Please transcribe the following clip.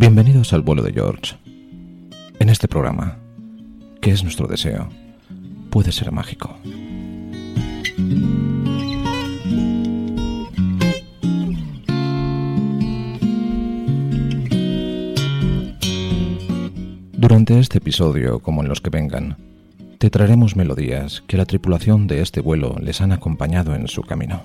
Bienvenidos al vuelo de George. En este programa, que es nuestro deseo, puede ser mágico. Durante este episodio, como en los que vengan, te traeremos melodías que la tripulación de este vuelo les han acompañado en su camino.